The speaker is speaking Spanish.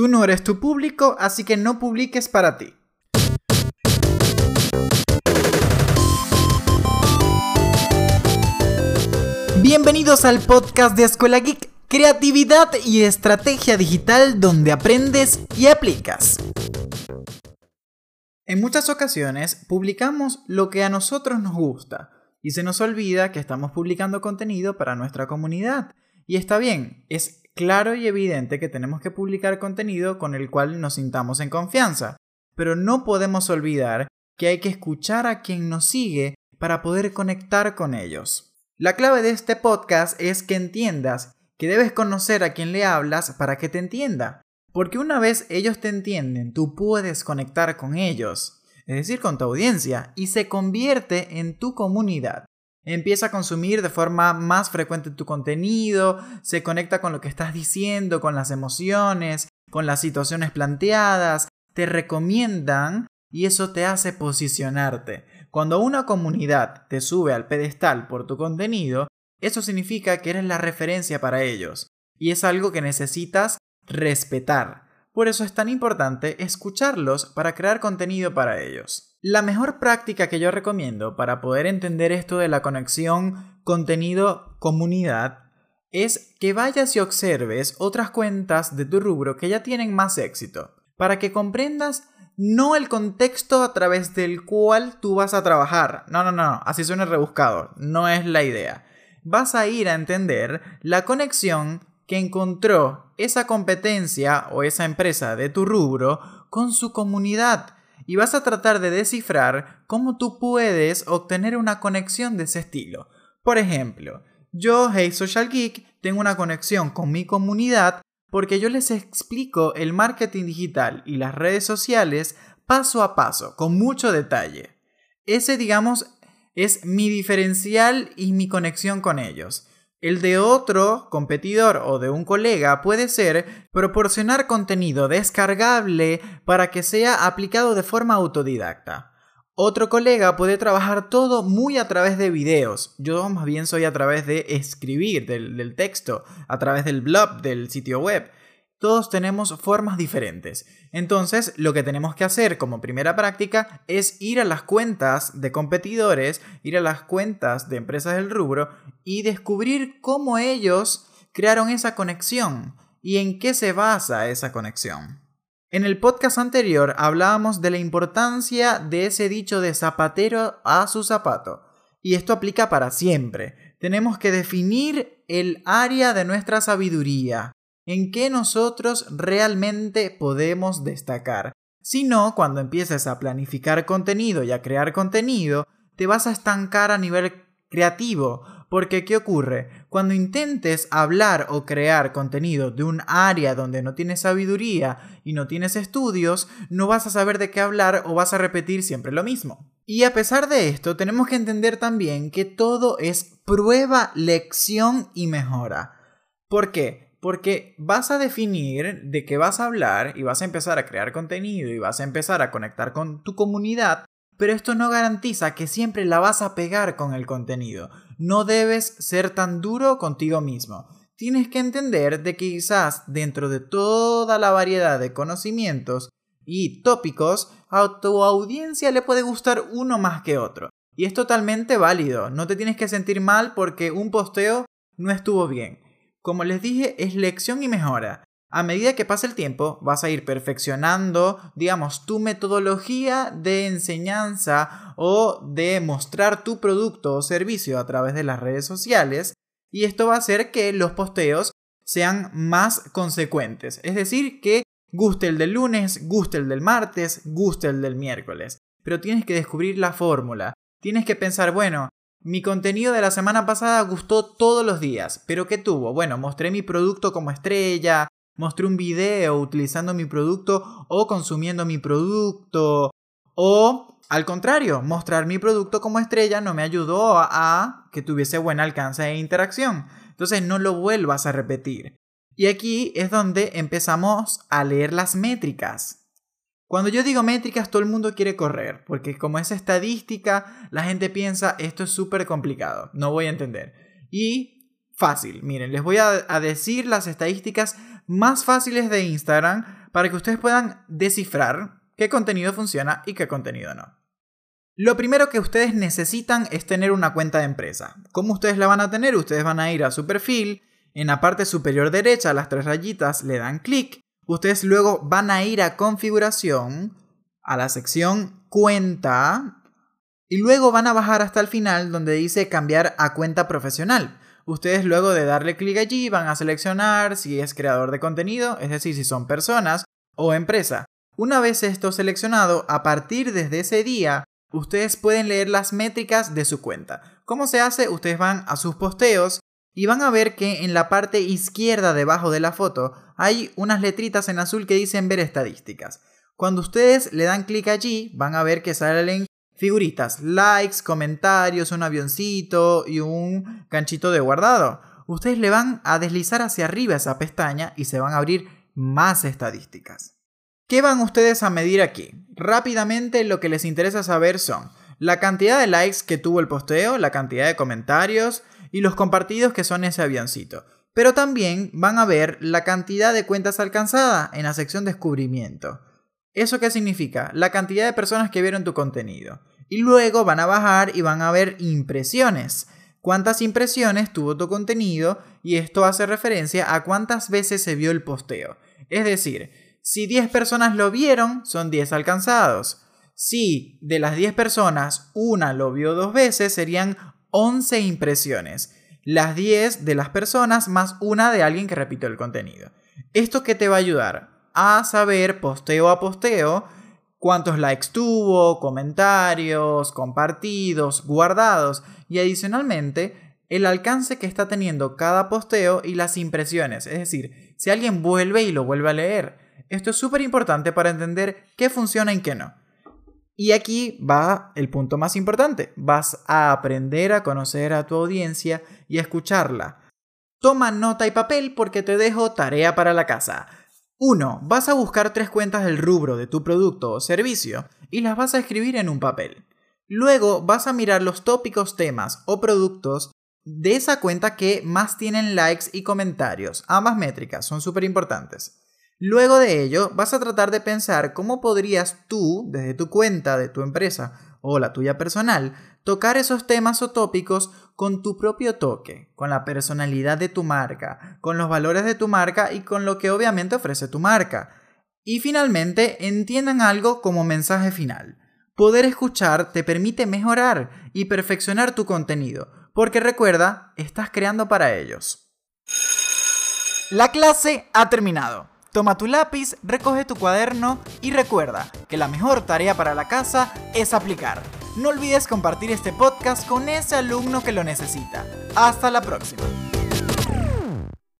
Tú no eres tu público, así que no publiques para ti. Bienvenidos al podcast de Escuela Geek, creatividad y estrategia digital donde aprendes y aplicas. En muchas ocasiones publicamos lo que a nosotros nos gusta y se nos olvida que estamos publicando contenido para nuestra comunidad. Y está bien, es claro y evidente que tenemos que publicar contenido con el cual nos sintamos en confianza, pero no podemos olvidar que hay que escuchar a quien nos sigue para poder conectar con ellos. La clave de este podcast es que entiendas que debes conocer a quien le hablas para que te entienda, porque una vez ellos te entienden, tú puedes conectar con ellos, es decir, con tu audiencia, y se convierte en tu comunidad. Empieza a consumir de forma más frecuente tu contenido, se conecta con lo que estás diciendo, con las emociones, con las situaciones planteadas, te recomiendan y eso te hace posicionarte. Cuando una comunidad te sube al pedestal por tu contenido, eso significa que eres la referencia para ellos y es algo que necesitas respetar. Por eso es tan importante escucharlos para crear contenido para ellos. La mejor práctica que yo recomiendo para poder entender esto de la conexión contenido-comunidad es que vayas y observes otras cuentas de tu rubro que ya tienen más éxito, para que comprendas no el contexto a través del cual tú vas a trabajar. No, no, no, así suena rebuscado, no es la idea. Vas a ir a entender la conexión que encontró esa competencia o esa empresa de tu rubro con su comunidad y vas a tratar de descifrar cómo tú puedes obtener una conexión de ese estilo. Por ejemplo, yo, Hey Social Geek, tengo una conexión con mi comunidad porque yo les explico el marketing digital y las redes sociales paso a paso, con mucho detalle. Ese, digamos, es mi diferencial y mi conexión con ellos. El de otro competidor o de un colega puede ser proporcionar contenido descargable para que sea aplicado de forma autodidacta. Otro colega puede trabajar todo muy a través de videos. Yo más bien soy a través de escribir, del, texto, a través del blog, del sitio web. Todos tenemos formas diferentes. Entonces, lo que tenemos que hacer como primera práctica es ir a las cuentas de competidores, ir a las cuentas de empresas del rubro y descubrir cómo ellos crearon esa conexión y en qué se basa esa conexión. En el podcast anterior hablábamos de la importancia de ese dicho de zapatero a su zapato. Y esto aplica para siempre. Tenemos que definir el área de nuestra sabiduría, en qué nosotros realmente podemos destacar. Si no, cuando empieces a planificar contenido y a crear contenido, te vas a estancar a nivel creativo. Porque, ¿qué ocurre? Cuando intentes hablar o crear contenido de un área donde no tienes sabiduría y no tienes estudios, no vas a saber de qué hablar o vas a repetir siempre lo mismo. Y a pesar de esto, tenemos que entender también que todo es prueba, lección y mejora. ¿Por qué? Porque vas a definir de qué vas a hablar y vas a empezar a crear contenido y vas a empezar a conectar con tu comunidad, pero esto no garantiza que siempre la vas a pegar con el contenido. No debes ser tan duro contigo mismo. Tienes que entender de que quizás dentro de toda la variedad de conocimientos y tópicos, a tu audiencia le puede gustar uno más que otro. Y es totalmente válido, no te tienes que sentir mal porque un posteo no estuvo bien. Como les dije, es lección y mejora. A medida que pasa el tiempo, vas a ir perfeccionando, digamos, tu metodología de enseñanza o de mostrar tu producto o servicio a través de las redes sociales. Y esto va a hacer que los posteos sean más consecuentes. Es decir, que guste el del lunes, guste el del martes, guste el del miércoles. Pero tienes que descubrir la fórmula. Tienes que pensar, bueno, mi contenido de la semana pasada gustó todos los días, pero ¿qué tuvo? Bueno, mostré mi producto como estrella, mostré un video utilizando mi producto o consumiendo mi producto, o al contrario, mostrar mi producto como estrella no me ayudó a, que tuviese buen alcance e interacción. Entonces no lo vuelvas a repetir. Y aquí es donde empezamos a leer las métricas. Cuando yo digo métricas, todo el mundo quiere correr, porque como es estadística, la gente piensa esto es súper complicado, no voy a entender. Y fácil, miren, les voy a, decir las estadísticas más fáciles de Instagram para que ustedes puedan descifrar qué contenido funciona y qué contenido no. Lo primero que ustedes necesitan es tener una cuenta de empresa. ¿Cómo ustedes la van a tener? Ustedes van a ir a su perfil, en la parte superior derecha, las tres rayitas, le dan clic. Ustedes luego van a ir a configuración, a la sección cuenta, y luego van a bajar hasta el final donde dice cambiar a cuenta profesional. Ustedes luego de darle clic allí van a seleccionar si es creador de contenido, es decir, si son personas o empresa. Una vez esto seleccionado, a partir desde ese día, ustedes pueden leer las métricas de su cuenta. ¿Cómo se hace? Ustedes van a sus posteos y van a ver que en la parte izquierda debajo de la foto hay unas letritas en azul que dicen ver estadísticas. Cuando ustedes le dan clic allí, van a ver que salen figuritas, likes, comentarios, un avioncito y un ganchito de guardado. Ustedes le van a deslizar hacia arriba esa pestaña y se van a abrir más estadísticas. ¿Qué van ustedes a medir aquí? Rápidamente lo que les interesa saber son la cantidad de likes que tuvo el posteo, la cantidad de comentarios, y los compartidos que son ese avioncito. Pero también van a ver la cantidad de cuentas alcanzadas en la sección descubrimiento. ¿Eso qué significa? La cantidad de personas que vieron tu contenido. Y luego van a bajar y van a ver impresiones. ¿Cuántas impresiones tuvo tu contenido? Y esto hace referencia a cuántas veces se vio el posteo. Es decir, si 10 personas lo vieron, son 10 alcanzados. Si de las 10 personas una lo vio dos veces, serían 11 impresiones. Las 10 de las personas más una de alguien que repitió el contenido. ¿Esto qué te va a ayudar? A saber posteo a posteo cuántos likes tuvo, comentarios, compartidos, guardados y adicionalmente el alcance que está teniendo cada posteo y las impresiones. Es decir, si alguien vuelve y lo vuelve a leer. Esto es súper importante para entender qué funciona y qué no. Y aquí va el punto más importante. Vas a aprender a conocer a tu audiencia y a escucharla. Toma nota y papel porque te dejo tarea para la casa. 1. Vas a buscar tres cuentas del rubro de tu producto o servicio y las vas a escribir en un papel. Luego vas a mirar los tópicos, temas o productos de esa cuenta que más tienen likes y comentarios. Ambas métricas son súper importantes. Luego de ello, vas a tratar de pensar cómo podrías tú, desde tu cuenta de tu empresa o la tuya personal, tocar esos temas o tópicos con tu propio toque, con la personalidad de tu marca, con los valores de tu marca y con lo que obviamente ofrece tu marca. Y finalmente, entiendan algo como mensaje final. Poder escuchar te permite mejorar y perfeccionar tu contenido, porque recuerda, estás creando para ellos. La clase ha terminado. Toma tu lápiz, recoge tu cuaderno y recuerda que la mejor tarea para la casa es aplicar. No olvides compartir este podcast con ese alumno que lo necesita. Hasta la próxima.